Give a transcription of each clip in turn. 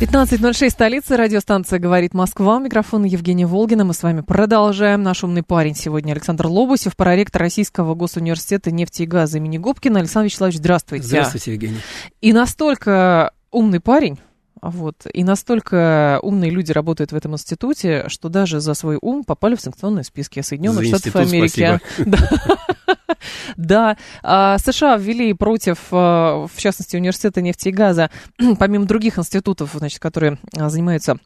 15.06, столица, радиостанция «Говорит Москва». Микрофон Евгения Волгина. Мы с вами продолжаем. Наш умный парень сегодня Александр Лобусев, проректор Российского госуниверситета нефти и газа имени Губкина. Александр Вячеславович, здравствуйте. Здравствуйте, Евгений. И настолько умный парень, вот. И настолько умные люди работают в этом институте, что даже за свой ум попали в санкционные списки Соединенных за Штатов Америки. Да. А, США ввели против, а, в частности, университета нефти и газа, помимо других институтов, значит, которые а, занимаются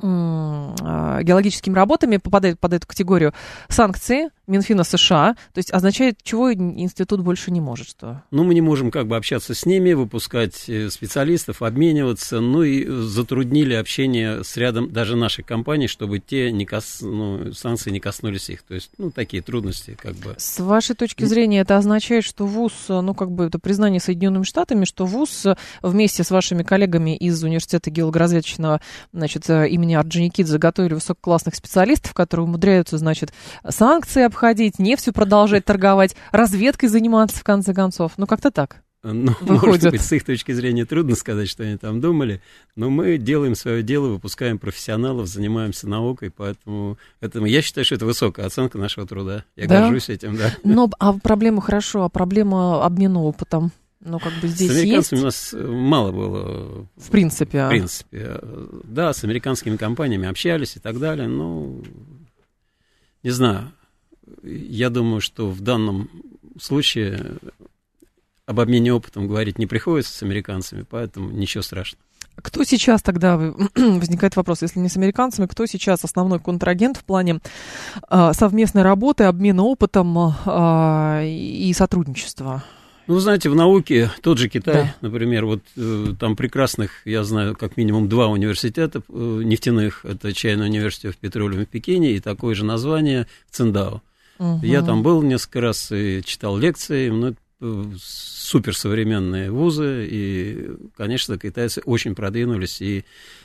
геологическими работами попадают под эту категорию санкции Минфина США, то есть означает, чего институт больше не может, что? Ну, мы не можем как бы общаться с ними, выпускать э, специалистов, обмениваться, ну и затруднили общение с рядом даже наших компаний, чтобы те не кос... ну, санкции не коснулись их, то есть, ну, такие трудности как бы. С вашей точки зрения это означает, что ВУЗ, ну, как бы это признание Соединенными Штатами, что ВУЗ вместе с вашими коллегами из университета геологоразведочного, значит, э, имени Орджоникидзе заготовили высококлассных специалистов, которые умудряются, значит, санкции обходить, нефтью продолжать торговать, разведкой заниматься, в конце концов. Ну, как-то так. Ну, Выходит. может быть, с их точки зрения трудно сказать, что они там думали, но мы делаем свое дело, выпускаем профессионалов, занимаемся наукой, поэтому это, я считаю, что это высокая оценка нашего труда. Я да? горжусь этим, да. Но а проблема хорошо, а проблема обмена опытом? Ну, как бы здесь С американцами есть? у нас э, мало было. В принципе. В принципе. Да, с американскими компаниями общались и так далее, но не знаю. Я думаю, что в данном случае об обмене опытом говорить не приходится с американцами, поэтому ничего страшного. Кто сейчас тогда, возникает вопрос, если не с американцами, кто сейчас основной контрагент в плане э, совместной работы, обмена опытом э, и сотрудничества? Ну, знаете, в науке тот же Китай, да. например, вот э, там прекрасных, я знаю, как минимум два университета э, нефтяных, это Чайный университет в Петролиуме в Пекине и такое же название Циндао. Угу. Я там был несколько раз и читал лекции, ну, э, суперсовременные вузы, и, конечно, китайцы очень продвинулись и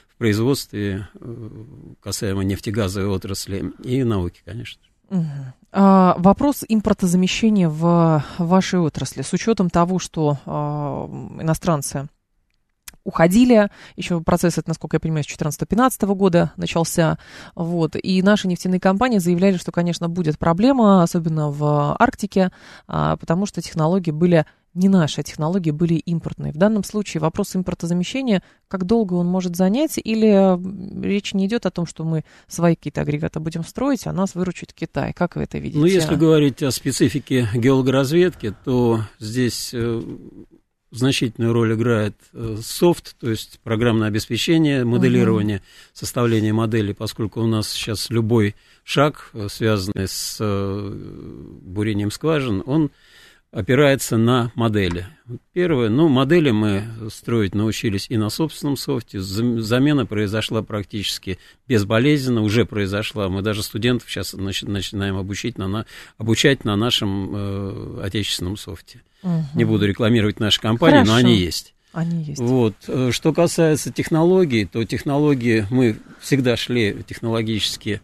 в производстве э, касаемо нефтегазовой отрасли, и науки, конечно. Угу. А, вопрос импортозамещения в вашей отрасли. С учетом того, что а, иностранцы уходили. Еще процесс, это, насколько я понимаю, с 2014-2015 года начался. Вот. И наши нефтяные компании заявляли, что, конечно, будет проблема, особенно в Арктике, а, потому что технологии были не наши, а технологии были импортные. В данном случае вопрос импортозамещения, как долго он может занять, или речь не идет о том, что мы свои какие-то агрегаты будем строить, а нас выручит Китай. Как вы это видите? Ну, если говорить о специфике геологоразведки, то здесь э, значительную роль играет э, софт, то есть программное обеспечение, моделирование, угу. составление модели, поскольку у нас сейчас любой шаг, э, связанный с бурением скважин, он опирается на модели. Первое, ну, модели мы строить научились и на собственном софте. Замена произошла практически безболезненно, уже произошла. Мы даже студентов сейчас начинаем обучить на, обучать на нашем э, отечественном софте. Угу. Не буду рекламировать наши компании, Хорошо. но они есть. Они есть. Вот. Э, что касается технологий, то технологии мы всегда шли технологически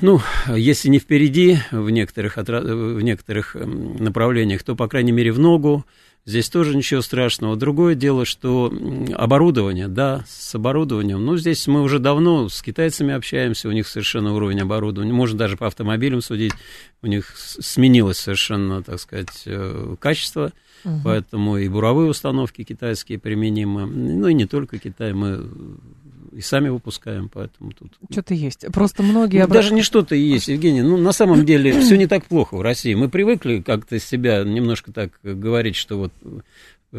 ну, если не впереди в некоторых, в некоторых эм, направлениях, то, по крайней мере, в ногу. Здесь тоже ничего страшного. Другое дело, что оборудование, да, с оборудованием. Ну, здесь мы уже давно с китайцами общаемся, у них совершенно уровень оборудования. Можно даже по автомобилям судить. У них сменилось совершенно, так сказать, э, качество. Угу. Поэтому и буровые установки китайские применимы. Ну, и не только Китай. Мы и сами выпускаем, поэтому тут... Что-то есть. Просто многие... Ну, даже не что-то есть, Евгений. Ну, на самом деле, все не так плохо в России. Мы привыкли как-то себя немножко так говорить, что вот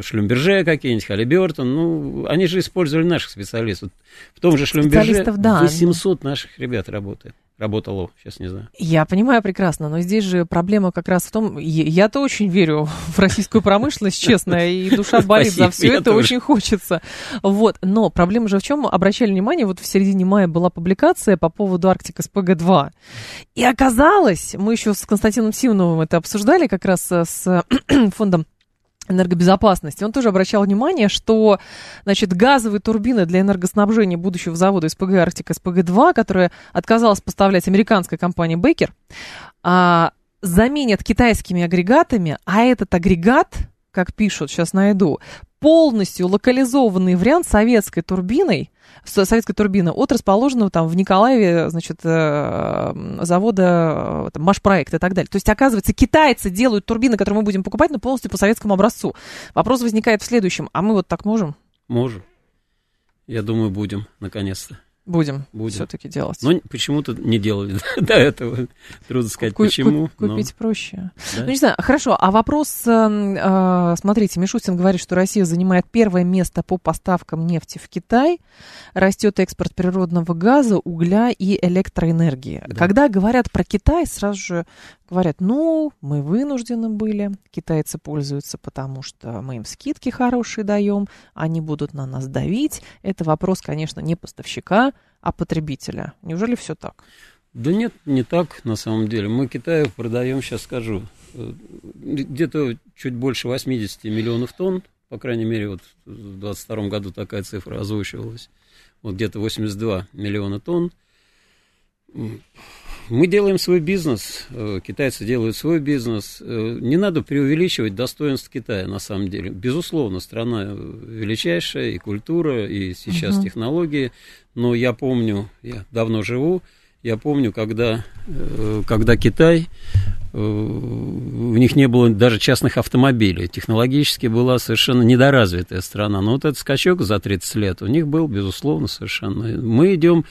Шлюмберже какие-нибудь, Халибертон, ну, они же использовали наших специалистов. В том же Шлюмберже да. 800 наших ребят работает работало, сейчас не знаю. Я понимаю прекрасно, но здесь же проблема как раз в том, я-то очень верю в российскую промышленность, честно, и душа болит за все это, очень хочется. Вот, но проблема же в чем? Обращали внимание, вот в середине мая была публикация по поводу Арктика СПГ-2. И оказалось, мы еще с Константином Симоновым это обсуждали как раз с фондом энергобезопасности. Он тоже обращал внимание, что, значит, газовые турбины для энергоснабжения будущего завода СПГ «Арктик» СПГ-2, которая отказалась поставлять американская компания «Бейкер», а, заменят китайскими агрегатами, а этот агрегат, как пишут, сейчас найду, полностью локализованный вариант советской турбиной, советской турбины от расположенного там в Николаеве, значит, э, завода э, там, Машпроект и так далее. То есть, оказывается, китайцы делают турбины, которые мы будем покупать, но полностью по советскому образцу. Вопрос возникает в следующем. А мы вот так можем? Можем. Я думаю, будем, наконец-то. Будем, Будем. все-таки делать. Но почему-то не делали до этого. Трудно сказать, Ку- почему. Купить но... проще. Да? Ну, не знаю, хорошо. А вопрос, э, смотрите, Мишустин говорит, что Россия занимает первое место по поставкам нефти в Китай. Растет экспорт природного газа, угля и электроэнергии. Да. Когда говорят про Китай, сразу же говорят, ну, мы вынуждены были, китайцы пользуются, потому что мы им скидки хорошие даем, они будут на нас давить. Это вопрос, конечно, не поставщика, а потребителя. Неужели все так? Да нет, не так на самом деле. Мы Китаю продаем, сейчас скажу, э, где-то чуть больше 80 миллионов тонн, по крайней мере, вот в 2022 году такая цифра озвучивалась, вот где-то 82 миллиона тонн мы делаем свой бизнес, э, китайцы делают свой бизнес. Э, не надо преувеличивать достоинств Китая, на самом деле. Безусловно, страна величайшая, и культура, и сейчас угу. технологии. Но я помню, я давно живу, я помню, когда, э, когда Китай, у них не было даже частных автомобилей. Технологически была совершенно недоразвитая страна. Но вот этот скачок за 30 лет у них был, безусловно, совершенно. Мы идем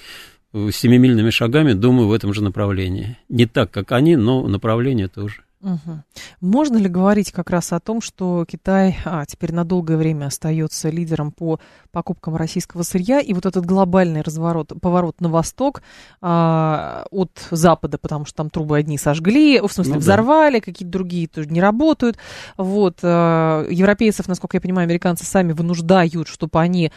семимильными шагами, думаю, в этом же направлении. Не так, как они, но направление тоже. Угу. Можно ли говорить как раз о том, что Китай а, теперь на долгое время остается лидером по покупкам российского сырья, и вот этот глобальный разворот, поворот на восток а, от Запада, потому что там трубы одни сожгли, в смысле ну, взорвали, да. какие-то другие тоже не работают. Вот, а, европейцев, насколько я понимаю, американцы сами вынуждают, чтобы они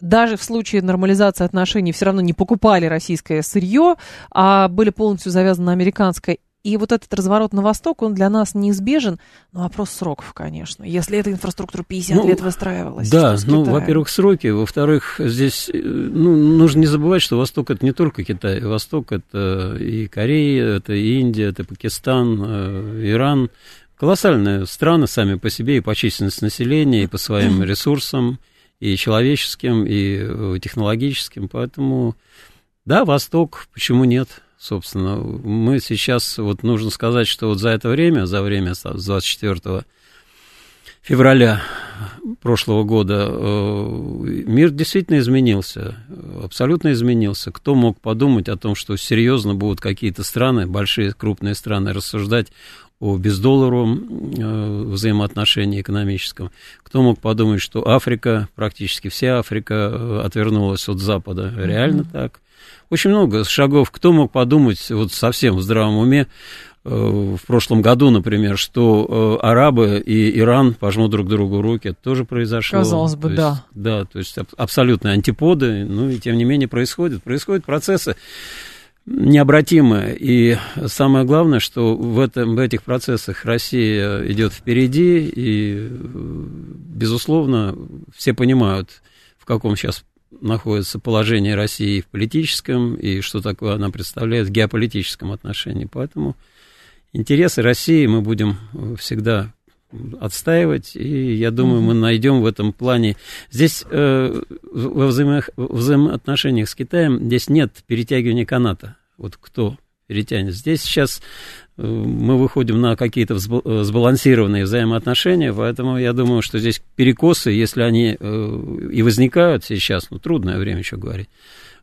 даже в случае нормализации отношений все равно не покупали российское сырье, а были полностью завязаны на американское. И вот этот разворот на восток, он для нас неизбежен, но вопрос сроков, конечно. Если эта инфраструктура 50 ну, лет выстраивалась. Да, ну, во-первых, сроки, во-вторых, здесь ну, нужно не забывать, что Восток это не только Китай, Восток это и Корея, это и Индия, это Пакистан, э, Иран. Колоссальные страны сами по себе и по численности населения, и по своим ресурсам и человеческим, и э, технологическим. Поэтому, да, Восток, почему нет? Собственно, мы сейчас, вот нужно сказать, что вот за это время, за время с 24 февраля прошлого года э, мир действительно изменился, абсолютно изменился. Кто мог подумать о том, что серьезно будут какие-то страны, большие крупные страны, рассуждать о бездолларовом э, взаимоотношении экономическом. Кто мог подумать, что Африка, практически вся Африка э, отвернулась от Запада? Реально mm-hmm. так. Очень много шагов. Кто мог подумать вот совсем в здравом уме э, в прошлом году, например, что арабы и Иран пожмут друг другу руки, это тоже произошло. Казалось бы, то да. Есть, да, то есть абсолютные антиподы, ну и тем не менее происходят. Происходят процессы необратимы. И самое главное, что в, этом, в этих процессах Россия идет впереди, и, безусловно, все понимают, в каком сейчас находится положение России в политическом, и что такое она представляет в геополитическом отношении. Поэтому интересы России мы будем всегда отстаивать, и я думаю, мы найдем в этом плане... Здесь э, во взаимо... взаимоотношениях с Китаем здесь нет перетягивания каната. Вот кто перетянет. Здесь сейчас э, мы выходим на какие-то э, сбалансированные взаимоотношения, поэтому я думаю, что здесь перекосы, если они э, и возникают сейчас, ну, трудное время еще говорить,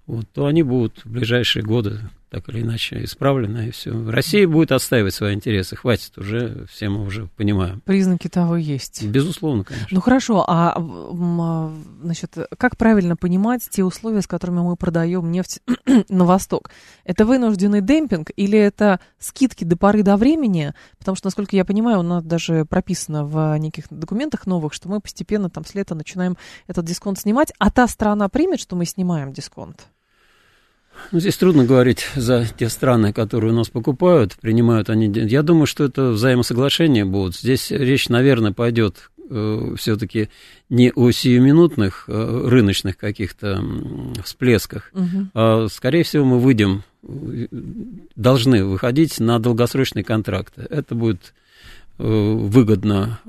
вот, то они будут в ближайшие годы так или иначе исправлена, и все. Россия будет отстаивать свои интересы, хватит уже, все мы уже понимаем. Признаки того есть. Безусловно, конечно. Ну хорошо, а, а значит, как правильно понимать те условия, с которыми мы продаем нефть на восток? Это вынужденный демпинг или это скидки до поры до времени? Потому что, насколько я понимаю, у нас даже прописано в неких документах новых, что мы постепенно там с лета начинаем этот дисконт снимать, а та страна примет, что мы снимаем дисконт? Ну, здесь трудно говорить за те страны, которые у нас покупают, принимают они. Я думаю, что это взаимосоглашения будут. Здесь речь, наверное, пойдет э, все-таки не о сиюминутных э, рыночных каких-то всплесках, угу. а, скорее всего, мы выйдем, должны выходить на долгосрочные контракты. Это будет э, выгодно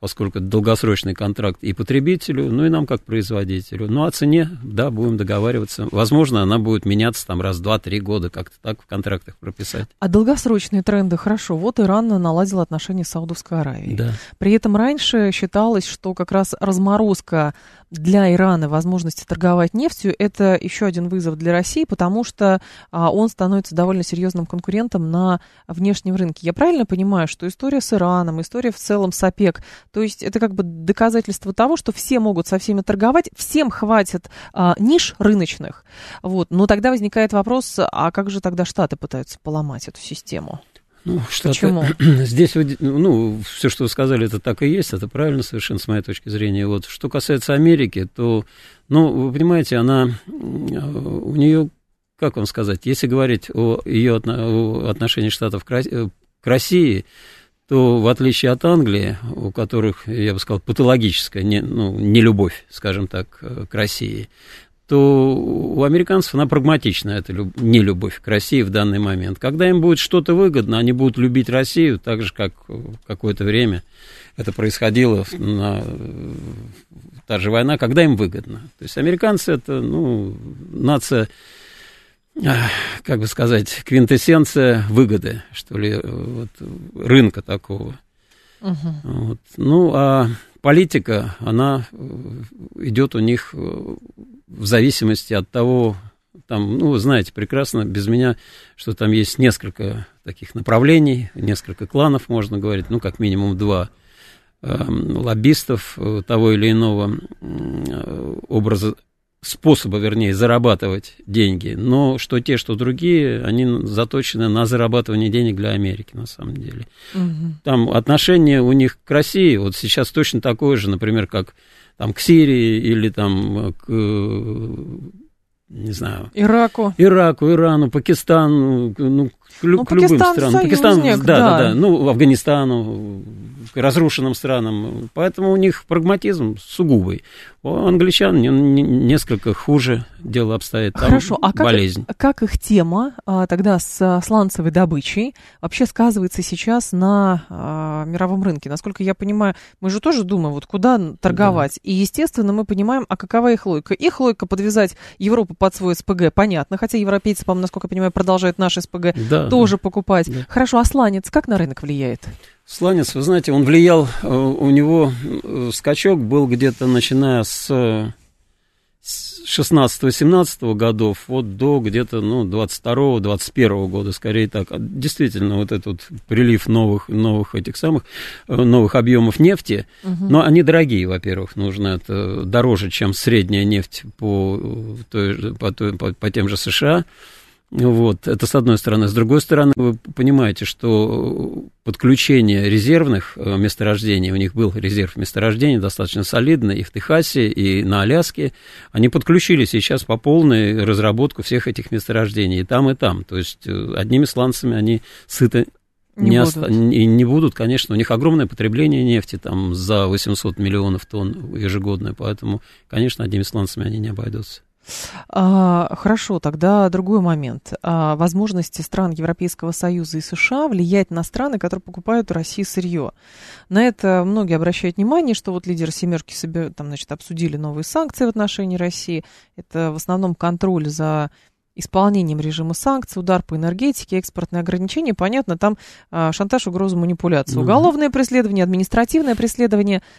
поскольку это долгосрочный контракт и потребителю, ну и нам как производителю. Ну, о цене, да, будем договариваться. Возможно, она будет меняться там раз, два, три года, как-то так в контрактах прописать. А долгосрочные тренды, хорошо. Вот Иран наладил отношения с Саудовской Аравией. Да. При этом раньше считалось, что как раз разморозка для Ирана возможности торговать нефтью, это еще один вызов для России, потому что а, он становится довольно серьезным конкурентом на внешнем рынке. Я правильно понимаю, что история с Ираном, история в целом с ОПЕК, то есть это как бы доказательство того, что все могут со всеми торговать, всем хватит а, ниш рыночных. Вот. Но тогда возникает вопрос, а как же тогда Штаты пытаются поломать эту систему? Ну, что Почему? Здесь, ну, все, что вы сказали, это так и есть, это правильно совершенно с моей точки зрения. Вот, что касается Америки, то, ну, вы понимаете, она, у нее, как вам сказать, если говорить о ее отношении Штатов э, к России, то в отличие от Англии, у которых, я бы сказал, патологическая не, ну, не любовь, скажем так, э, к России, то у американцев она прагматична, это не любовь к России в данный момент. Когда им будет что-то выгодно, они будут любить Россию так же, как какое-то время это происходило на та же война, когда им выгодно. То есть американцы это, ну, нация, как бы сказать, квинтэссенция выгоды, что ли, вот, рынка такого. Угу. Вот. Ну, а политика, она идет у них в зависимости от того, там, ну, вы знаете прекрасно, без меня, что там есть несколько таких направлений, несколько кланов, можно говорить, ну, как минимум два э, лоббистов э, того или иного э, образа, способа, вернее, зарабатывать деньги, но что те, что другие, они заточены на зарабатывание денег для Америки, на самом деле. Угу. Там отношение у них к России, вот сейчас точно такое же, например, как там, к Сирии или там, к, не знаю... Ираку. Ираку, Ирану, Пакистану, ну, к, ну, к любым странам. Пакистан, да, да, да, да, ну, Афганистану, разрушенным странам. Поэтому у них прагматизм сугубый. У англичан несколько хуже дело обстоит. Там Хорошо, а как, болезнь. как их тема а, тогда с сланцевой добычей вообще сказывается сейчас на а, мировом рынке? Насколько я понимаю, мы же тоже думаем, вот куда торговать. Да. И, естественно, мы понимаем, а какова их логика. Их логика подвязать Европу под свой СПГ, понятно. Хотя европейцы, по-моему, насколько я понимаю, продолжают наши СПГ да, тоже покупать. Да. Хорошо, а сланец как на рынок влияет? Сланец, вы знаете, он влиял, э, у него э, скачок был где-то начиная с 16-17 годов вот до где-то ну, 22-21 года, скорее так. А действительно, вот этот прилив новых, новых этих самых, э, новых объемов нефти, угу. но они дорогие, во-первых, нужно это дороже, чем средняя нефть по, той, по, по, по тем же США. Вот, это с одной стороны. С другой стороны, вы понимаете, что подключение резервных э, месторождений, у них был резерв месторождений достаточно солидный и в Техасе, и на Аляске, они подключили сейчас по полной разработку всех этих месторождений, и там, и там. То есть э, одними сланцами они сыты не, не, будут. Оста- не, не будут, конечно, у них огромное потребление нефти, там за 800 миллионов тонн ежегодно, поэтому, конечно, одними сланцами они не обойдутся. А, хорошо, тогда другой момент. А, возможности стран Европейского Союза и США влиять на страны, которые покупают у России сырье. На это многие обращают внимание, что вот лидеры семерки себе, там, значит, обсудили новые санкции в отношении России. Это в основном контроль за исполнением режима санкций, удар по энергетике, экспортные ограничения. Понятно, там а, шантаж, угроза, манипуляция. Уголовное преследование, административное преследование –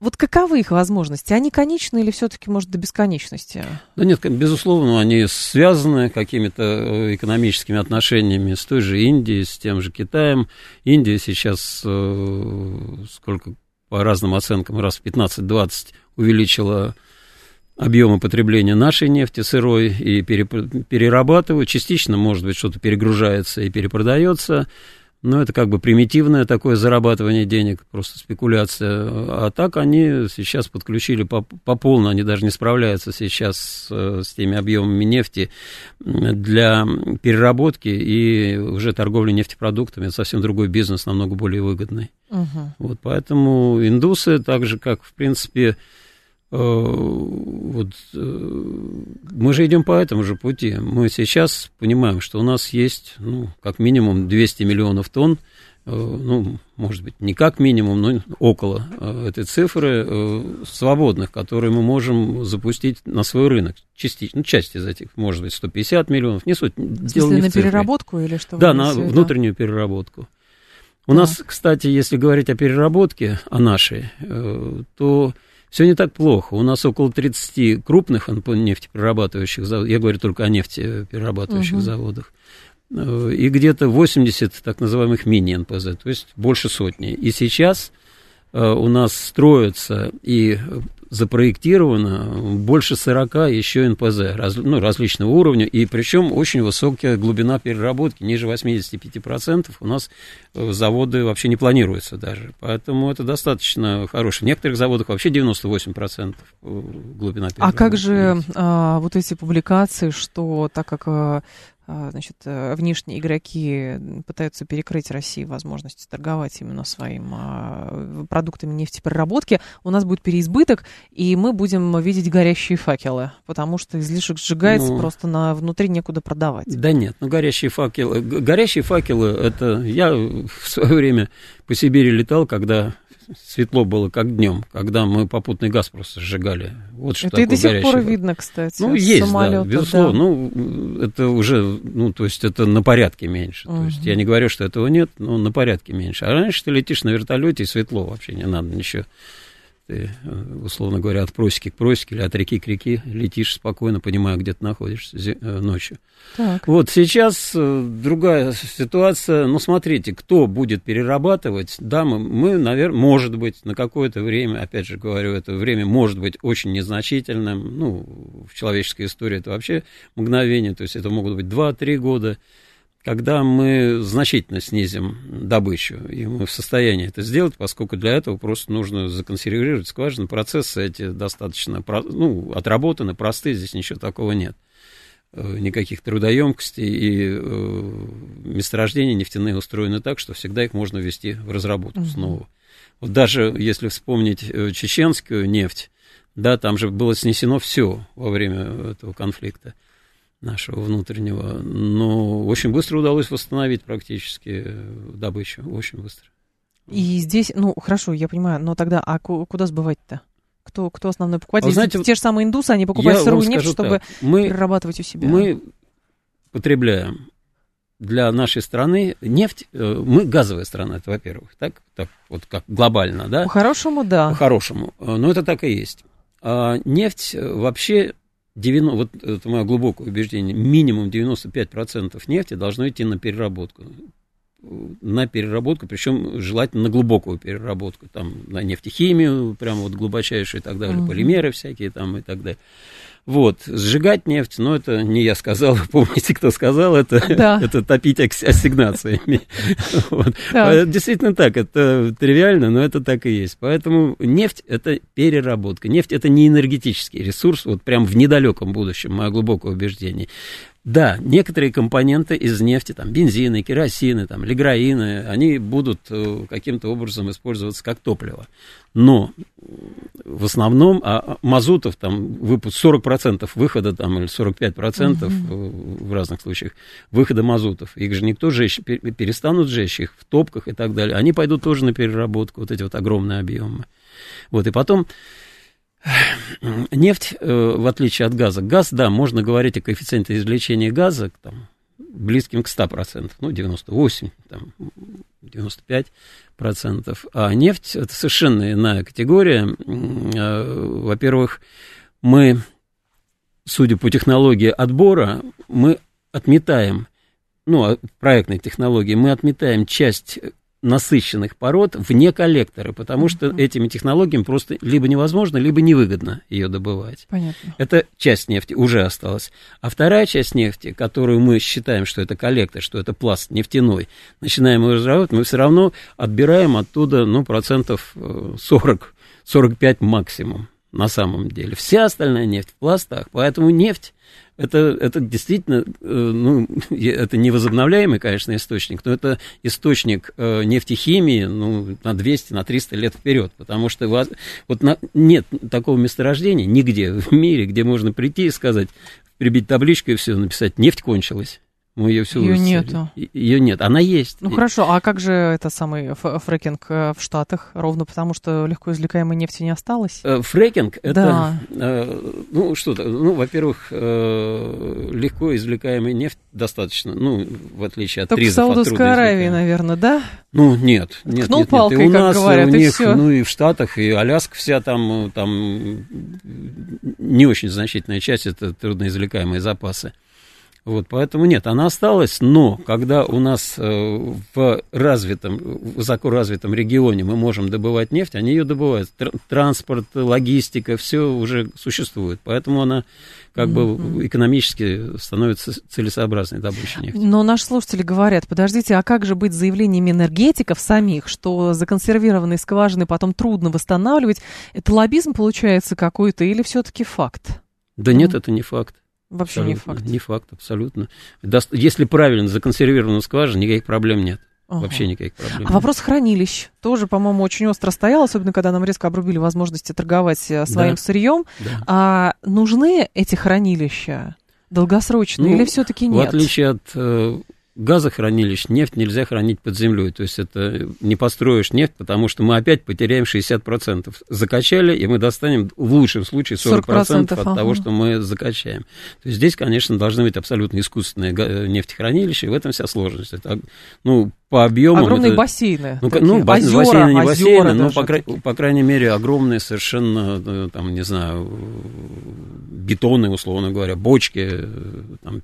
Вот каковы их возможности? Они конечны или все-таки, может, до бесконечности? Да нет, безусловно, они связаны какими-то э, экономическими отношениями с той же Индией, с тем же Китаем. Индия сейчас, э, сколько по разным оценкам, раз в 15-20 увеличила объемы потребления нашей нефти сырой и перерабатывают. Частично, может быть, что-то перегружается и перепродается. Но это как бы примитивное такое зарабатывание денег, просто спекуляция. А так они сейчас подключили по, по полной, они даже не справляются сейчас с, э, с теми объемами нефти для переработки и уже торговли нефтепродуктами. Это совсем другой бизнес, намного более выгодный. Угу. Вот поэтому индусы, так же как, в принципе, вот, э, мы же идем по этому же пути. Мы сейчас понимаем, что у нас есть, ну, как минимум 200 миллионов тонн, э, ну, может быть, не как минимум, но около этой цифры свободных, которые мы можем запустить на свой рынок. Частично, ну, часть из этих, может быть, 150 миллионов, не суть. В смысле, не на переработку или что? Да, на внутреннюю переработку. У да. нас, кстати, если говорить о переработке, о нашей, то все не так плохо. У нас около 30 крупных нефтеперерабатывающих заводов, я говорю только о нефтеперерабатывающих угу. заводах, э, и где-то 80 так называемых мини-НПЗ, то есть больше сотни. И сейчас э, у нас строятся и запроектировано больше 40 еще НПЗ раз, ну, различного уровня, и причем очень высокая глубина переработки, ниже 85%. У нас э, заводы вообще не планируются даже, поэтому это достаточно хорошо. В некоторых заводах вообще 98% э, глубина переработки. А как же а, вот эти публикации, что так как а, значит, э, внешние игроки пытаются перекрыть России возможности торговать именно своим а, продуктами нефтепереработки, у нас будет переизбыток, и мы будем видеть горящие факелы, потому что излишек сжигается, ну, просто на, внутри некуда продавать. Да нет, ну горящие факелы, горящие факелы, это я в свое время по Сибири летал, когда светло было как днем, когда мы попутный газ просто сжигали. Вот что это и до сих пор видно, кстати. Ну, есть, да, безусловно. Да. Ну, это уже, ну, то есть это на порядке меньше. Угу. То есть я не говорю, что этого нет, но на порядке меньше. А раньше ты летишь на вертолете, и светло вообще не надо ничего ты, э, условно говоря, от просеки к просеке или от реки к реке летишь спокойно, понимая, где ты находишься э, ночью. Так. Вот сейчас э, другая ситуация. Ну, смотрите, кто будет перерабатывать? Да, мы, мы наверное, может быть, на какое-то время, опять же говорю, это время может быть очень незначительным. Ну, в человеческой истории это вообще мгновение, то есть это могут быть 2-3 года когда мы значительно снизим добычу, и мы в состоянии это сделать, поскольку для этого просто нужно законсервировать скважины. Процессы эти достаточно ну, отработаны, простые, здесь ничего такого нет. Э, никаких трудоемкостей, и э, месторождения нефтяные устроены так, что всегда их можно ввести в разработку mm-hmm. снова. Вот даже если вспомнить э, чеченскую нефть, да, там же было снесено все во время этого конфликта нашего внутреннего. Но очень быстро удалось восстановить практически добычу, очень быстро. И здесь, ну, хорошо, я понимаю, но тогда, а куда сбывать-то? Кто, кто основной покупатель? А знаете, те же самые индусы, они покупают сырую нефть, чтобы мы, перерабатывать у себя. Мы потребляем для нашей страны нефть, э, мы газовая страна, это во-первых, так, так вот как глобально, да? По-хорошему, да. По-хорошему, э, но это так и есть. А нефть э, вообще 90, вот это мое глубокое убеждение, минимум 95% нефти должно идти на переработку. На переработку, причем желательно на глубокую переработку, там, на нефтехимию, прям вот глубочайшую и так далее, угу. полимеры всякие там и так далее. Вот, сжигать нефть, но это не я сказал, помните, кто сказал, это, да. это топить ассигнациями. Вот. Да. Действительно так, это тривиально, но это так и есть. Поэтому нефть – это переработка. Нефть – это не энергетический ресурс, вот прям в недалеком будущем, мое глубокое убеждение. Да, некоторые компоненты из нефти, там, бензины, керосины, там, лиграины, они будут э, каким-то образом использоваться как топливо. Но в основном а, мазутов там выпуск 40% выхода там, или 45% угу. в разных случаях выхода мазутов. Их же никто жечь, перестанут жечь их в топках и так далее. Они пойдут тоже на переработку, вот эти вот огромные объемы. Вот, и потом Нефть, э, в отличие от газа, газ, да, можно говорить о коэффициенте извлечения газа там, близким к 100%, ну, 98%, там, 95%. А нефть – это совершенно иная категория. Э, во-первых, мы, судя по технологии отбора, мы отметаем, ну, проектной технологии, мы отметаем часть насыщенных пород вне коллектора, потому что mm-hmm. этими технологиями просто либо невозможно, либо невыгодно ее добывать. Понятно. Это часть нефти уже осталась. А вторая часть нефти, которую мы считаем, что это коллектор, что это пласт нефтяной, начинаем его разрабатывать, мы все равно отбираем оттуда, ну, процентов 40, э, 45 максимум на самом деле. Вся остальная нефть в пластах, поэтому нефть это, это действительно, э, ну, это невозобновляемый, конечно, источник, но это источник э, нефтехимии, ну, на 200, на 300 лет вперед, потому что вас, вот на, нет такого месторождения нигде в мире, где можно прийти и сказать, прибить табличку и все, написать, нефть кончилась. Мы ее всю Ее нету. Ее нет, она есть. Ну хорошо, а как же это самый фрекинг э, в Штатах? Ровно потому, что легко извлекаемой нефти не осталось? Э, фрекинг это, да. э, ну что-то, ну, во-первых, легко извлекаемая нефть достаточно, ну, в отличие от Только тризов, в Саудовской Аравии, наверное, да? Ну, нет, нет, Ткнул нет, палкой, нет. И у как нас, говорят, у и них, всё. ну, и в Штатах, и Аляска вся там, там не очень значительная часть, это трудноизвлекаемые запасы. Вот, поэтому нет, она осталась, но когда у нас э, в развитом, высоко развитом регионе мы можем добывать нефть, они ее добывают. Тр- транспорт, логистика, все уже существует. Поэтому она как mm-hmm. бы экономически становится целесообразной добычей нефти. Но наши слушатели говорят, подождите, а как же быть заявлениями энергетиков самих, что законсервированные скважины потом трудно восстанавливать? Это лоббизм получается какой-то или все-таки факт? Да mm-hmm. нет, это не факт. Вообще абсолютно. не факт. Не факт, абсолютно. Если правильно законсервированную скважину, никаких проблем нет. Ага. Вообще никаких проблем. А вопрос хранилищ тоже, по-моему, очень остро стоял, особенно когда нам резко обрубили возможности торговать э, своим Да. сырьем. Да. А нужны эти хранилища долгосрочные Ну, или все-таки В нет? отличие от э, газохранилищ, нефть нельзя хранить под землей. То есть это не построишь нефть, потому что мы опять потеряем 60%. Закачали, и мы достанем в лучшем случае 40%, 40%, от ага. того, что мы закачаем. То есть здесь, конечно, должны быть абсолютно искусственные га- нефтехранилища, и в этом вся сложность. Это, ну, по объемам... Огромные это- бассейны. Ну, такие, ну, озера, бассейны, не бассейны, но, по, такие. по крайней мере, огромные совершенно, э, там, не знаю, бетоны, условно говоря, бочки, э, там,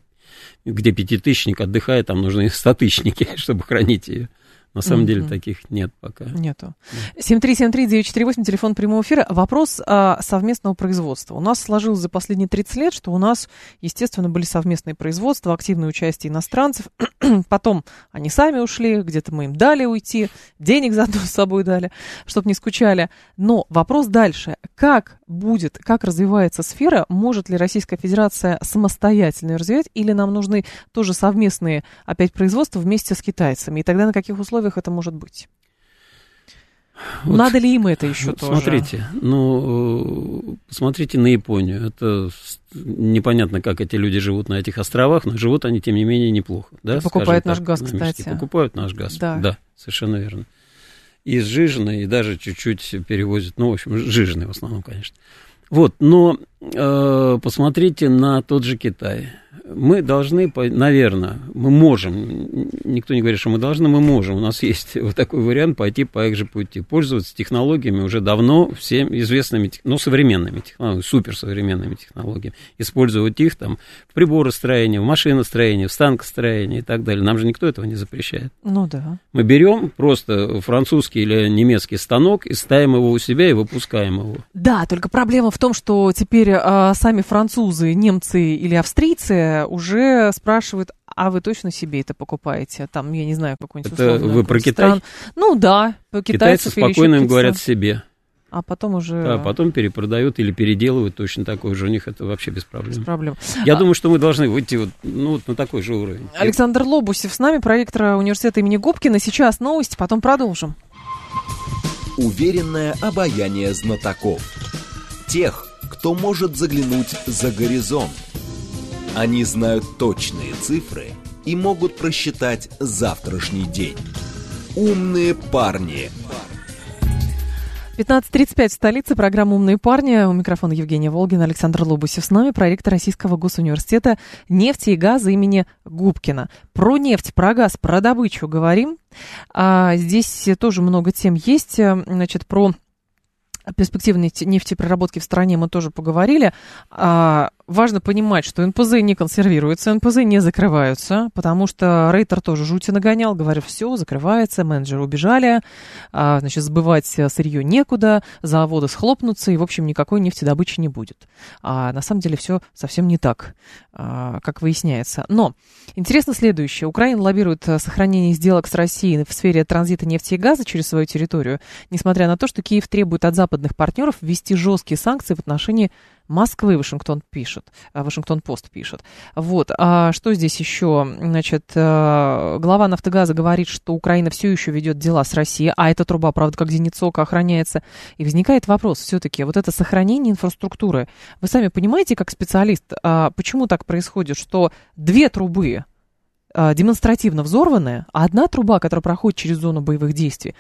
где пятитысячник отдыхает, там нужны стотысячники, чтобы хранить ее. На самом деле Мгм. таких нет пока. Нету. 7373948, телефон прямого эфира. Вопрос а, совместного производства. У нас сложилось за последние 30 лет, что у нас, естественно, были совместные производства, активное участие иностранцев. Потом они сами ушли, где-то мы им дали уйти, денег заодно с собой дали, чтобы не скучали. Но вопрос дальше. Как будет, как развивается сфера? Может ли Российская Федерация самостоятельно ее развивать? Или нам нужны тоже совместные опять производства вместе с китайцами? И тогда на каких условиях это может быть? Вот Надо ли им это еще тоже? Смотрите, ну, э, посмотрите на Японию. Это непонятно, как эти люди живут на этих островах, но живут они, тем не менее, неплохо. Да, И покупают скажем наш газ, кстати. Покупают наш газ, Да. да, совершенно верно. И сжиженный, и даже чуть-чуть перевозят, ну, в общем, сжиженный в основном, конечно. Вот, но э, посмотрите на тот же Китай. Мы должны, наверное, мы можем, никто не говорит, что мы должны, мы можем, у нас есть вот такой вариант пойти по их же пути, пользоваться технологиями уже давно, всем известными, ну, современными технологиями, суперсовременными технологиями, использовать их там в приборостроении, в машиностроении, в станкостроении и так далее. Нам же никто этого не запрещает. Ну да. Мы берем просто французский или немецкий станок и ставим его у себя и выпускаем его. Да, только проблема в том, что теперь а, сами французы, немцы или австрийцы уже спрашивают, а вы точно себе это покупаете? Там, я не знаю, какой-нибудь Это условный вы про Китай? стран. Ну да, по Китайцы китайцев еще спокойно им говорят себе. А потом уже Да, потом перепродают или переделывают точно такой же. У них это вообще без без проблем. проблем. Я А- думаю, что мы должны выйти вот, ну, вот на такой же уровень. Александр Лобусев с нами, проектор университета имени Губкина. Сейчас новости, потом продолжим. Уверенное обаяние знатоков. Тех, кто может заглянуть за горизонт. Они знают точные цифры и могут просчитать завтрашний день. Умные парни. 15.35 в столице. Программа «Умные парни». У микрофона Евгения Волгина, Александр Лобусев с нами, проректор Российского госуниверситета нефти и газа имени Губкина. Про нефть, про газ, про добычу говорим. А здесь тоже много тем есть. Значит, про перспективы нефтепереработки в стране мы тоже поговорили. А, важно понимать, что НПЗ не консервируются, НПЗ не закрываются, потому что Рейтер тоже жути нагонял, говорил, все, закрывается, менеджеры убежали, а, значит, сбывать сырье некуда, заводы схлопнутся, и, в общем, никакой нефтедобычи не будет. А на самом деле все совсем не так, а, как выясняется. Но интересно следующее. Украина лоббирует сохранение сделок с Россией в сфере транзита нефти и газа через свою территорию, несмотря на то, что Киев требует от западных партнеров ввести жесткие санкции в отношении Москвы Вашингтон пишет, э, Вашингтон Пост пишет. Вот, а что здесь еще? Значит, э, глава Нафтогаза говорит, что Украина все еще ведет дела с Россией, а эта труба, правда, как Зеницока охраняется. И возникает вопрос все-таки, вот это сохранение инфраструктуры. Вы сами понимаете, как специалист, а почему так происходит, что две трубы э, демонстративно взорваны, а одна труба, которая проходит через зону боевых действий,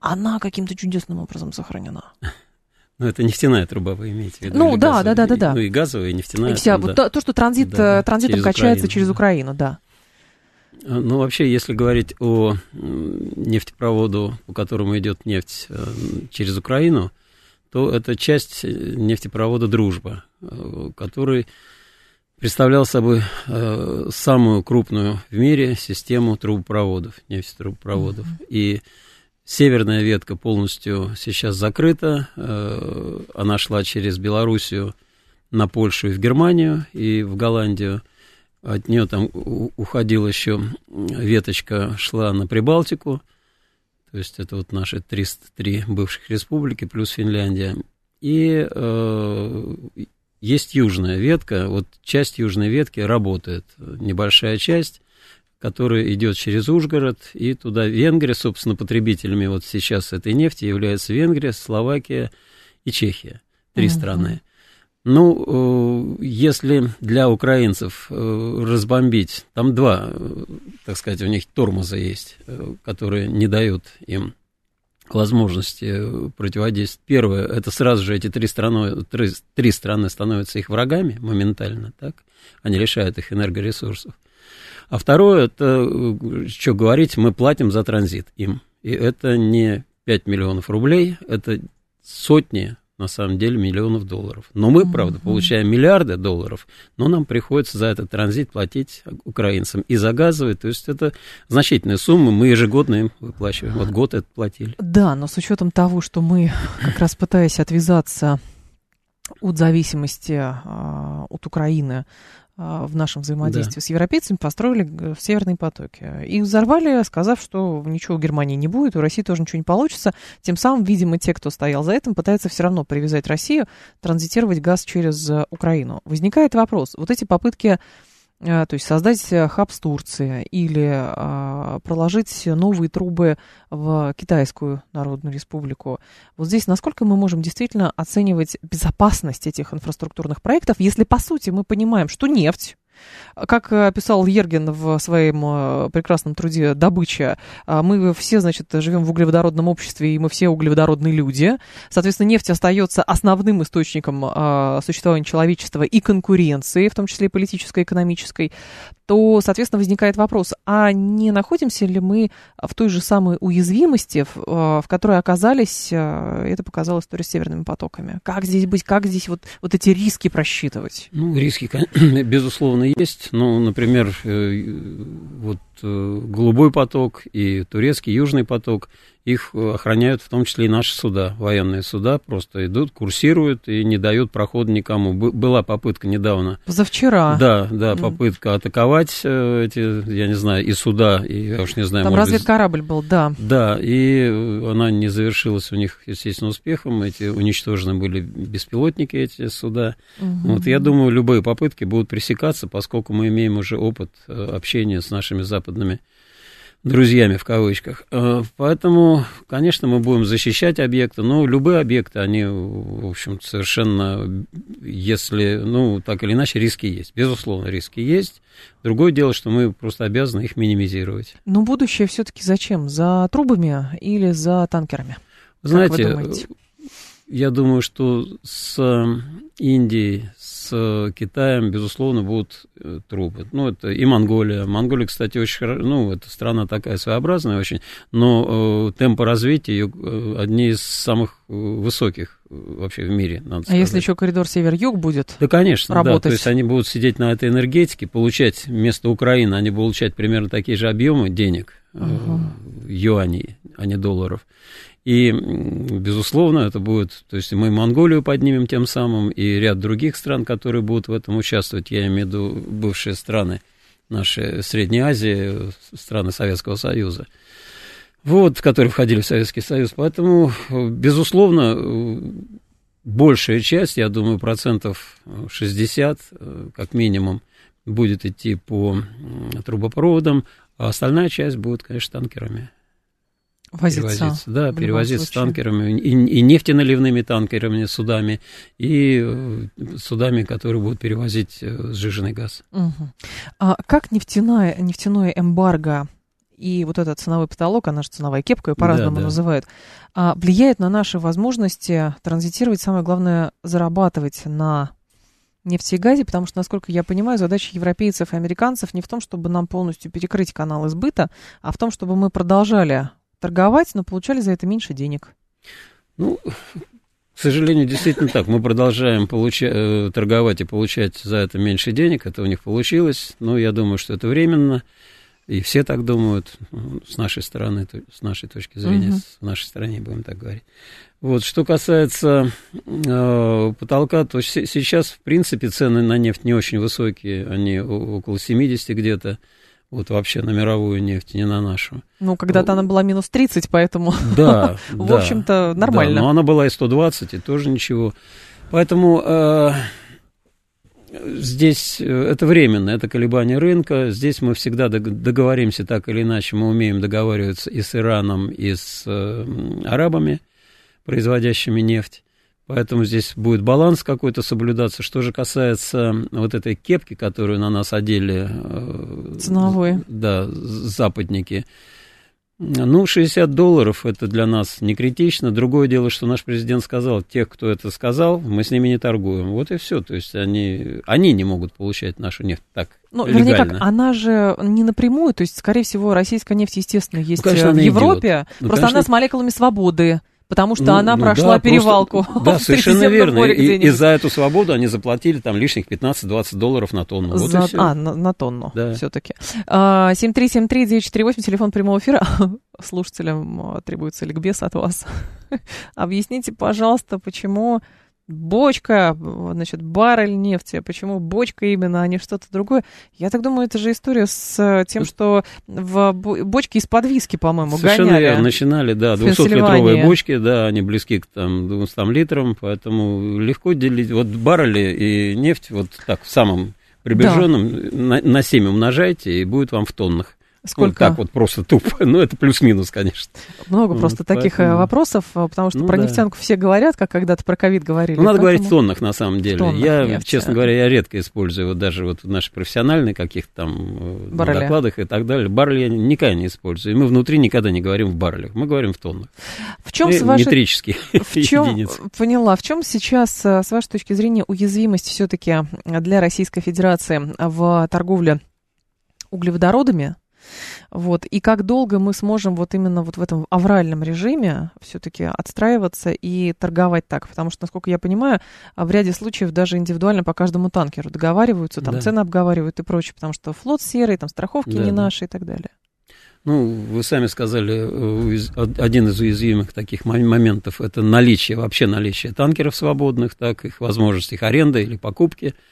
она каким-то чудесным образом сохранена. Ну, это нефтяная труба, вы имеете в виду? Ну, да, да, да, да, да. Ну, и газовая, и нефтяная. И вся, вот да. то, что транзит, да, э, транзитом через качается Украину, через Украину, да. А, ну, вообще, если говорить о нефтепроводу, по которому идет нефть э, через Украину, то это часть нефтепровода «Дружба», э, который представлял собой самую крупную в мире систему трубопроводов, нефтетрубопроводов. Mm-hmm. И Северная ветка полностью сейчас закрыта. Э, она шла через Белоруссию на Польшу и в Германию, и в Голландию. От нее там уходила еще веточка, шла на Прибалтику. То есть это вот наши 303 бывших республики плюс Финляндия. И э, есть южная ветка. Вот часть южной ветки работает, небольшая часть который идет через Ужгород, и туда Венгрия, собственно, потребителями вот сейчас этой нефти являются Венгрия, Словакия и Чехия. Три uh-huh. страны. Ну, э, если для украинцев э, разбомбить, там два, э, так сказать, у них тормоза есть, которые не дают им возможности противодействовать. Первое, это сразу же эти три страны, три, три страны становятся их врагами моментально, так? Они лишают их энергоресурсов. А второе, это, э, что говорить, мы платим за транзит им. И это не 5 миллионов рублей, это сотни, на самом деле, миллионов долларов. Но мы, правда, получаем миллиарды долларов, но нам приходится за этот транзит платить украинцам и за газовый, то есть это значительная сумма, мы ежегодно им выплачиваем. Вот год это платили. Да, но с учетом того, что мы, как раз пытаясь отвязаться от зависимости а, от Украины в нашем взаимодействии да. с европейцами построили северные потоки. Их взорвали, сказав, что ничего в Германии не будет, у России тоже ничего не получится. Тем самым, видимо, те, кто стоял за этим, пытаются все равно привязать Россию, транзитировать газ через э, Украину. Возникает вопрос, вот эти попытки то есть создать э, хаб с Турции или а, проложить новые трубы в Китайскую Народную Республику. Вот здесь насколько мы можем действительно оценивать безопасность этих инфраструктурных проектов, если по сути мы понимаем, что нефть как э, писал Ерген в своем э, прекрасном труде «Добыча», э, мы все, значит, живем в углеводородном обществе, и мы все углеводородные люди. Соответственно, нефть остается основным источником существования человечества и конкуренции, в том числе и политической, экономической то, соответственно, возникает вопрос, а не находимся ли мы в той же самой уязвимости, в, в которой оказались, это показала история с северными потоками? Как здесь быть, как здесь вот, вот эти риски просчитывать? Ну, риски, безусловно, есть. Ну, например, э, вот э, голубой поток и турецкий южный поток их охраняют в том числе и наши суда, военные суда, просто идут, курсируют и не дают прохода никому. Была попытка недавно. Позавчера. Да, да, попытка mm. атаковать э, эти, я не знаю, и суда, и я уж не знаю. Там разведкорабль быть... был, да. Да, и она не завершилась у них, естественно, успехом. Эти уничтожены были беспилотники, эти суда. Mm-hmm. Вот я думаю, любые попытки будут пресекаться, поскольку мы имеем уже опыт э, общения с нашими западными друзьями в кавычках. Э, поэтому, конечно, мы будем защищать объекты, но любые объекты, они, в общем, совершенно, если, ну, так или иначе, риски есть. Безусловно, риски есть. Другое дело, что мы просто обязаны их минимизировать. Но будущее все-таки зачем? За трубами или за танкерами? Знаете, я думаю, что с Индией, с Китаем, безусловно, будут э, трубы. Ну, это и Монголия. Монголия, кстати, очень хорошо, ну, это страна такая своеобразная очень, но э, темпы развития ее э, одни из самых э, высоких вообще в мире, надо сказать. А если еще коридор север-юг будет Да, конечно, работать? да, то есть они будут сидеть на этой энергетике, получать вместо Украины, они будут получать примерно такие же объемы денег, э, юаней, а не долларов. И, безусловно, это будет, то есть мы Монголию поднимем тем самым, и ряд других стран, которые будут в этом участвовать, я имею в виду бывшие страны нашей Средней Азии, страны Советского Союза, вот, которые входили в Советский Союз. Поэтому, безусловно, большая часть, я думаю, процентов 60, как минимум, будет идти по трубопроводам, а остальная часть будет, конечно, танкерами возиться. перевозиться. Да, перевозиться танкерами, и, и нефтеналивными танкерами, судами, и э, судами, которые будут перевозить э, сжиженный газ. Угу. А как нефтяная, нефтяное эмбарго и вот этот ценовой потолок, она же ценовая кепка, ее по-разному да, да. называют, а, влияет на наши возможности транзитировать, самое главное, зарабатывать на нефти и газе, потому что, насколько я понимаю, задача европейцев и американцев не в том, чтобы нам полностью перекрыть канал избыта, а в том, чтобы мы продолжали торговать, но получали за это меньше денег. Ну, к сожалению, действительно так. Мы продолжаем получа- э, торговать и получать за это меньше денег. Это у них получилось. Но я думаю, что это временно. И все так думают, ну, с нашей стороны, с нашей точки зрения, угу. с нашей стороны, будем так говорить. Вот, что касается э, потолка, то сейчас, в принципе, цены на нефть не очень высокие, они около 70 где-то вот вообще на мировую нефть, не на нашу. Ну, когда-то она была минус 30, поэтому, да, в общем-то, нормально. Да, но она была и 120, и тоже ничего. Поэтому э, здесь э, это временно, это колебание рынка. Здесь мы всегда договоримся так или иначе. Мы умеем договариваться и с Ираном, и с э, арабами, производящими нефть. Поэтому здесь будет баланс какой-то соблюдаться. Что же касается вот этой кепки, которую на нас одели... Э, Ценовой. Да, западники. Ну, 60 долларов это для нас не критично. Другое дело, что наш президент сказал, тех, кто это сказал, мы с ними не торгуем. Вот и все. То есть они, они не могут получать нашу нефть так ну, легально. вернее, как, она же не напрямую, то есть, скорее всего, российская нефть, естественно, есть ну, конечно, в Европе, ну, просто конечно... она с молекулами свободы потому что ну, она ну, прошла да, перевалку. Просто, да, совершенно верно. И, и за эту свободу они заплатили там лишних 15-20 долларов на тонну. Вот за, а, на, на тонну да. все-таки. 7373948, телефон прямого эфира. Слушателям а, требуется ликбез от вас. Объясните, пожалуйста, почему бочка, значит, баррель нефти. Почему бочка именно, а не что-то другое? Я так думаю, это же история с э, тем, что в бочке из-под виски, по-моему, Совершенно гоняли. верно. Начинали, да, 200-литровые бочки, да, они близки к там 200 литрам, поэтому легко делить. Вот баррели и нефть вот так в самом приближенном да. на, на 7 умножайте, и будет вам в тоннах. Сколько? Ну, так вот просто тупо. Ну, это плюс-минус, конечно. Много вот, просто поэтому... таких э, вопросов, э, потому что ну, про да. нефтянку все говорят, как когда-то про ковид говорили. Ну, надо поэтому... говорить в тоннах, на самом деле. Тоннах я, нефти. честно говоря, я редко использую вот даже вот в наших профессиональных каких-то там э, Барреля. докладах и так далее. Баррель я никогда не использую. И мы внутри никогда не говорим в баррелях. Мы говорим в тоннах. В чем с вашей... Метрические в чем... единицы. Поняла. В чем сейчас, с вашей точки зрения, уязвимость все-таки для Российской Федерации в торговле углеводородами? Вот. И как долго мы сможем вот именно вот в этом авральном режиме все-таки отстраиваться и торговать так? Потому что, насколько я понимаю, в ряде случаев даже индивидуально по каждому танкеру договариваются, там да. цены обговаривают и прочее, потому что флот серый, там страховки да, не да. наши и так далее. Ну, вы сами сказали, э, один из уязвимых таких моментов – это наличие, вообще наличие танкеров свободных, так, их возможность их аренды или покупки –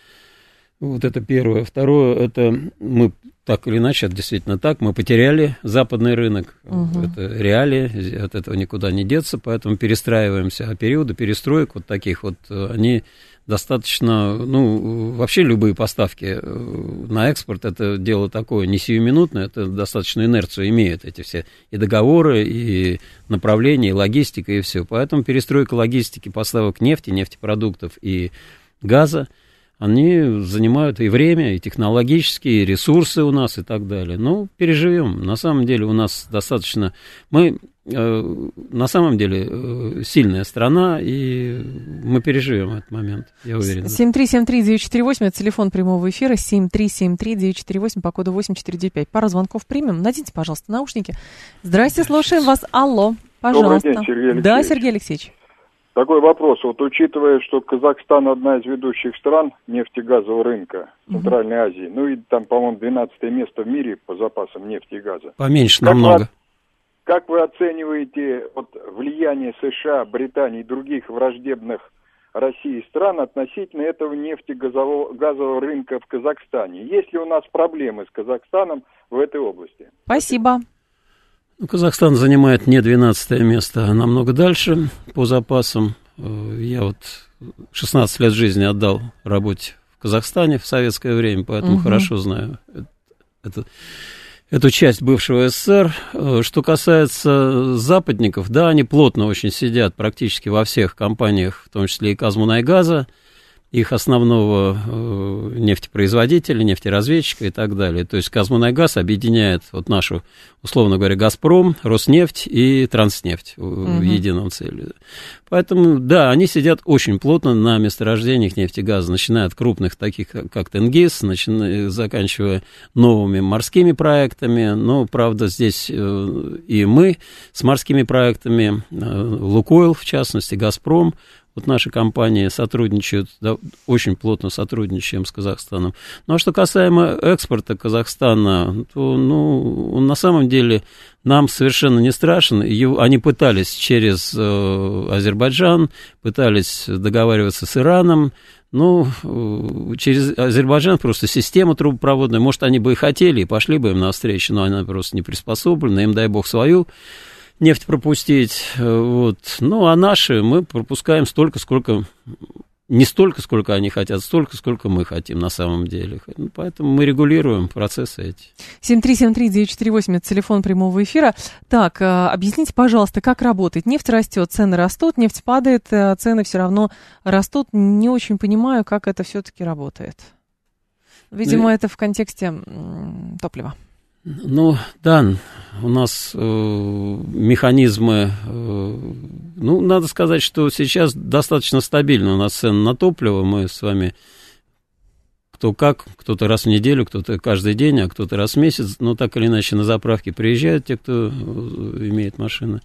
вот это первое. Второе, это мы так или иначе, это действительно так, мы потеряли западный рынок, угу. это реалии, от этого никуда не деться, поэтому перестраиваемся. А периоды перестроек вот таких вот, они достаточно, ну, вообще любые поставки э, на экспорт, это дело такое не сиюминутное, это достаточно инерцию имеют эти все и договоры, и направления, и логистика, и все. Поэтому перестройка логистики поставок нефти, нефтепродуктов и газа, они занимают и время, и технологические, и ресурсы у нас, и так далее. Ну, переживем. На самом деле у нас достаточно... Мы э, на самом деле э, сильная страна, и мы переживем этот момент, я уверен. 7373948, это телефон прямого эфира, 7373948, по коду 8495. Пару звонков примем. Наденьте, пожалуйста, наушники. Здрасте, слушаем вас. Алло, пожалуйста. Добрый день, Сергей Алексеевич. Да, Сергей Алексеевич. Такой вопрос. Вот учитывая, что Казахстан одна из ведущих стран нефтегазового рынка Центральной угу. Азии, ну и там, по-моему, 12 место в мире по запасам нефти и газа. Поменьше как намного. Вы, как вы оцениваете вот, влияние США, Британии и других враждебных России стран относительно этого нефтегазового газового рынка в Казахстане? Есть ли у нас проблемы с Казахстаном в этой области? Спасибо. Ну, Казахстан занимает не 12 место, а намного дальше по запасам. Э, я вот 16 лет жизни отдал работе в Казахстане в советское время, поэтому угу. хорошо знаю это, эту часть бывшего СССР. Э, что касается западников, да, они плотно очень сидят практически во всех компаниях, в том числе и Казмунайгаза. газа их основного э, нефтепроизводителя, нефтеразведчика и так далее. То есть Казмунайгаз объединяет вот нашу, условно говоря, Газпром, Роснефть и Транснефть угу. в едином целе. Поэтому, да, они сидят очень плотно на месторождениях нефти и газа, начиная от крупных, таких как Тенгиз, начиная, заканчивая новыми морскими проектами. Но, правда, здесь э, и мы с морскими проектами, э, Лукойл, в частности, Газпром, вот наши компании сотрудничают, да, очень плотно сотрудничаем с Казахстаном. Ну, а что касаемо экспорта Казахстана, то, ну, он на самом деле нам совершенно не страшен. Его, они пытались через э, Азербайджан, пытались договариваться с Ираном, ну, э, через Азербайджан просто система трубопроводная. Может, они бы и хотели, и пошли бы им навстречу, но она просто не приспособлена. Им, дай бог, свою нефть пропустить. Э, вот. Ну, а наши мы пропускаем столько, сколько... Не столько, сколько они хотят, столько, сколько мы хотим на самом деле. Ну, поэтому мы регулируем процессы эти. 7373948, это телефон прямого эфира. Так, э, объясните, пожалуйста, как работает? Нефть растет, цены растут, нефть падает, э, цены все равно растут. Не очень понимаю, как это все-таки работает. Видимо, ну, это в контексте топлива. Ну, да, у нас э, механизмы, э, ну, надо сказать, что сейчас достаточно стабильно у нас цены на топливо. Мы с вами кто как, кто-то раз в неделю, кто-то каждый день, а кто-то раз в месяц, но так или иначе на заправке приезжают те, кто э, имеет машины.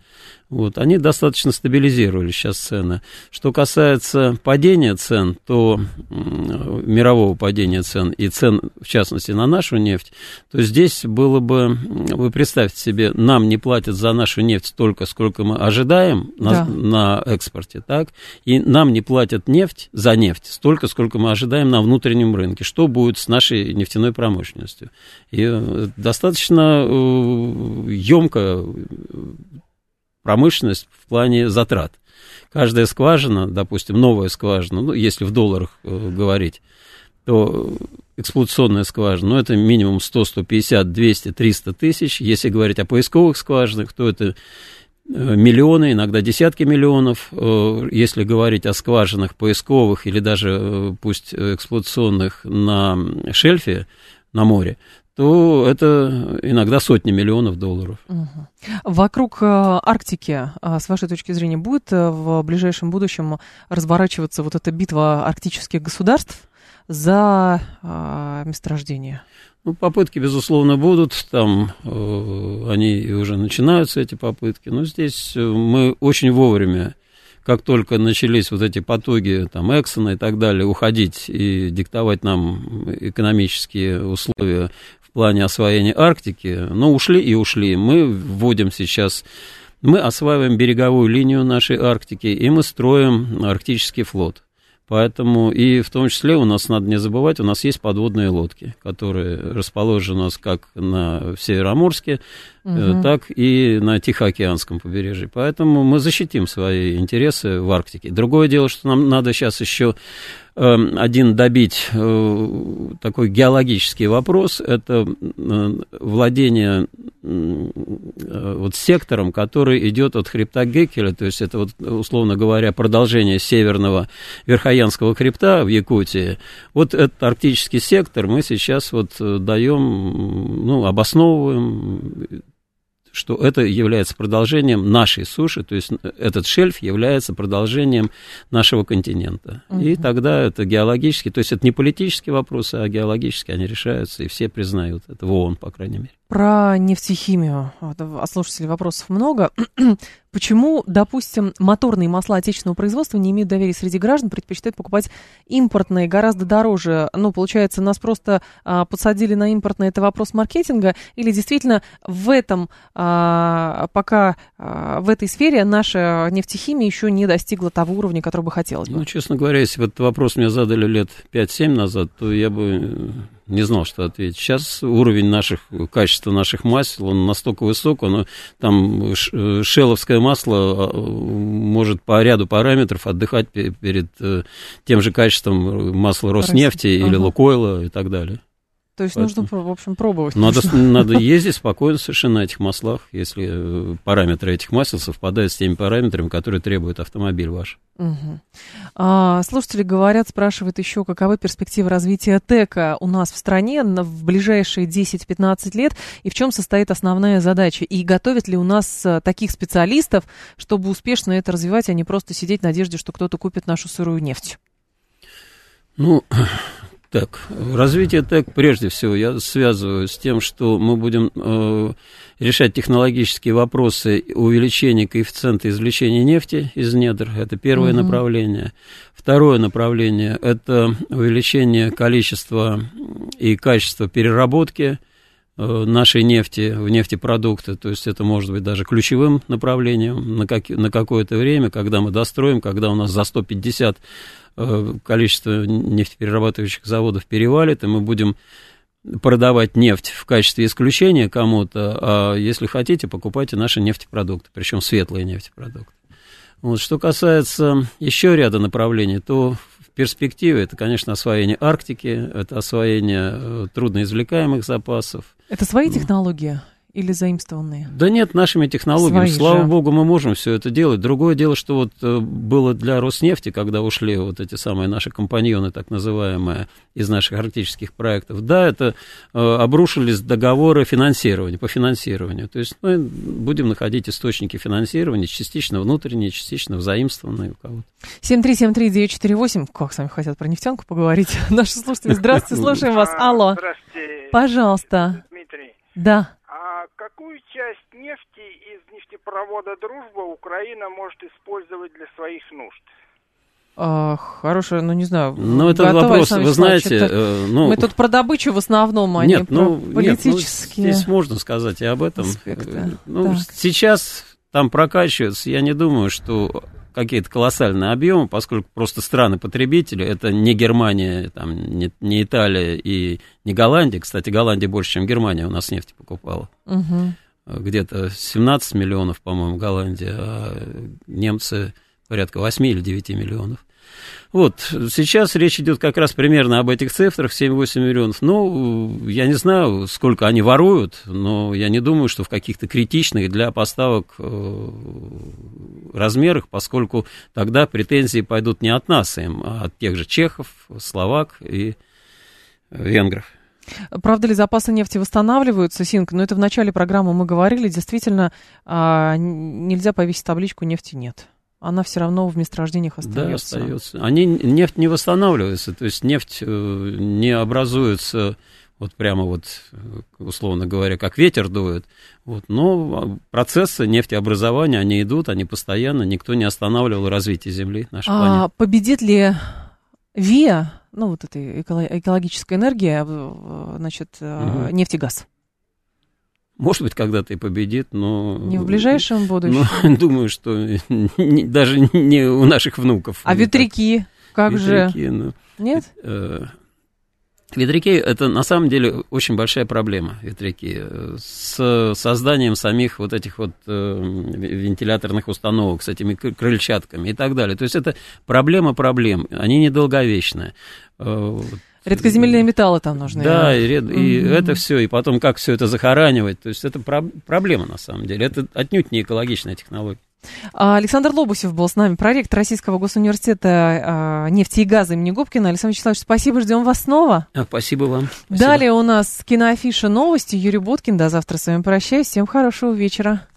Вот, они достаточно стабилизировали сейчас цены. Что касается падения цен, то мирового падения цен и цен, в частности, на нашу нефть, то здесь было бы, вы представьте себе, нам не платят за нашу нефть столько, сколько мы ожидаем на, да. на экспорте, так, и нам не платят нефть за нефть столько, сколько мы ожидаем на внутреннем рынке. Что будет с нашей нефтяной промышленностью? И э, достаточно емко э, промышленность в плане затрат. Каждая скважина, допустим, новая скважина, ну, если в долларах э, говорить, то эксплуатационная скважина, ну, это минимум 100, 150, 200, 300 тысяч. Если говорить о поисковых скважинах, то это э, миллионы, иногда десятки миллионов. Э, если говорить о скважинах поисковых или даже э, пусть эксплуатационных на шельфе, на море, то это иногда сотни миллионов долларов. Угу. Вокруг э, Арктики, э, с вашей точки зрения, будет э, в ближайшем будущем разворачиваться вот эта битва арктических государств за месторождение? Ну, попытки, безусловно, будут. Там э, они уже начинаются, эти попытки. Но здесь мы очень вовремя как только начались вот эти потуги, там, Эксона и так далее, уходить и диктовать нам экономические условия в плане освоения Арктики, но ушли и ушли. Мы вводим сейчас, мы осваиваем береговую линию нашей Арктики, и мы строим арктический флот. Поэтому и в том числе у нас, надо не забывать, у нас есть подводные лодки, которые расположены у нас как на Североморске, угу. так и на Тихоокеанском побережье. Поэтому мы защитим свои интересы в Арктике. Другое дело, что нам надо сейчас еще эм, один добить э, такой геологический вопрос, это владение вот сектором, который идет от хребта Геккеля, то есть это вот, условно говоря, продолжение северного Верхоянского хребта в Якутии. Вот этот арктический сектор мы сейчас вот даем, ну, обосновываем что это является продолжением нашей суши, то есть этот шельф является продолжением нашего континента. Угу. И тогда это геологически, то есть это не политические вопросы, а геологические они решаются, и все признают это в ООН, по крайней мере. Про нефтехимию. От слушателей вопросов много. Почему, допустим, моторные масла отечественного производства не имеют доверия среди граждан, предпочитают покупать импортные гораздо дороже? Ну, получается, нас просто а, подсадили на импортное, это вопрос маркетинга? Или действительно в этом, а, пока а, в этой сфере наша нефтехимия еще не достигла того уровня, который бы хотелось бы? Ну, честно говоря, если бы этот вопрос мне задали лет 5-7 назад, то я бы не знал, что ответить. Сейчас уровень наших, качества наших масел, он настолько высок, оно, там шеловское масло а, может по ряду параметров отдыхать перед э, тем же качеством масла Роснефти Рос... или ага. Лукойла и так далее. То есть Поэтому нужно, в общем, пробовать. Надо, надо ездить спокойно совершенно на этих маслах, если э, параметры этих масел совпадают с теми параметрами, которые требует автомобиль ваш. Угу. А, слушатели говорят, спрашивают еще, каковы перспективы развития ТЭКа у нас в стране в ближайшие 10-15 лет, и в чем состоит основная задача, и готовят ли у нас э, таких специалистов, чтобы успешно это развивать, а не просто сидеть в надежде, что кто-то купит нашу сырую нефть? Ну, так, развитие ТЭК прежде всего я связываю с тем, что мы будем э, решать технологические вопросы увеличения коэффициента извлечения нефти из недр. Это первое угу. направление. Второе направление – это увеличение количества и качества переработки нашей нефти в нефтепродукты, то есть это может быть даже ключевым направлением на, как, на какое-то время, когда мы достроим, когда у нас за 150 Э, количество нефтеперерабатывающих заводов перевалит, и мы будем продавать нефть в качестве исключения кому-то, а если хотите, покупайте наши нефтепродукты, причем светлые нефтепродукты. Вот, что касается еще ряда направлений, то в перспективе это, конечно, освоение Арктики, это освоение э, трудноизвлекаемых запасов. Это свои технологии? Или заимствованные? Да нет, нашими технологиями. Свои Слава же. богу, мы можем все это делать. Другое дело, что вот э, было для Роснефти, когда ушли вот эти самые наши компаньоны, так называемые, из наших арктических проектов, да, это э, обрушились договоры финансирования, по финансированию. То есть мы будем находить источники финансирования, частично внутренние, частично взаимствованные у кого-то. 7373948, как сами хотят про нефтянку поговорить. Наши слушатели, здравствуйте, слушаем вас. Алло. Здравствуйте. Пожалуйста. Дмитрий. Да какую часть нефти из нефтепровода «Дружба» Украина может использовать для своих нужд? А, хорошая, ну не знаю. Ну, это вопрос, вы знаете... Э, ну, мы тут про добычу в основном, а нет, не ну, про политические... Нет, ну, здесь можно сказать и об этом. Аспекты. Ну, так. сейчас там прокачивается, я не думаю, что какие-то колоссальные объемы, поскольку просто страны-потребители, это не Германия, там, не, не Италия и не Голландия. Кстати, Голландия больше, чем Германия у нас нефти покупала. Угу. Где-то 17 миллионов, по-моему, Голландия, а немцы порядка 8 или 9 миллионов. Вот, сейчас речь идет как раз примерно об этих цифрах, 7-8 миллионов. Ну, я не знаю, сколько они воруют, но я не думаю, что в каких-то критичных для поставок э, размерах, поскольку тогда претензии пойдут не от нас им, а от тех же чехов, словак и венгров. Правда ли запасы нефти восстанавливаются, Синк? Но это в начале программы мы говорили, действительно, а, нельзя повесить табличку «нефти нет» она все равно в месторождениях остается. Да, остается. Они, нефть не восстанавливается, то есть нефть э, не образуется вот прямо вот, э, условно говоря, как ветер дует. Вот. Но процессы нефтеобразования, они идут, они постоянно, никто не останавливал развитие Земли, нашей а, планеты. Победит ли ВИА, ну вот эта экологическая энергия, значит, угу. нефть и газ? Может быть, когда-то и победит, но... Не в ближайшем будущем? Ну, думаю, что не, даже не у наших внуков. А ветряки? Как ветряки, же? Ну, Нет? Э, ветряки – это на самом деле очень большая проблема, ветряки, с созданием самих вот этих вот э, вентиляторных установок, с этими крыльчатками и так далее. То есть это проблема проблем, они недолговечные. Редкоземельные металлы там нужны. Да, и, ред... и это все, и потом как все это захоранивать. То есть это про... проблема на самом деле. Это отнюдь не экологичная технология. А, Александр Лобусев был с нами, проректор Российского госуниверситета а, нефти и газа имени Губкина. Александр Вячеславович, спасибо, ждем вас снова. А, спасибо вам. Спасибо. Далее у нас киноафиша новости. Юрий Буткин. До завтра с вами прощаюсь. Всем хорошего вечера.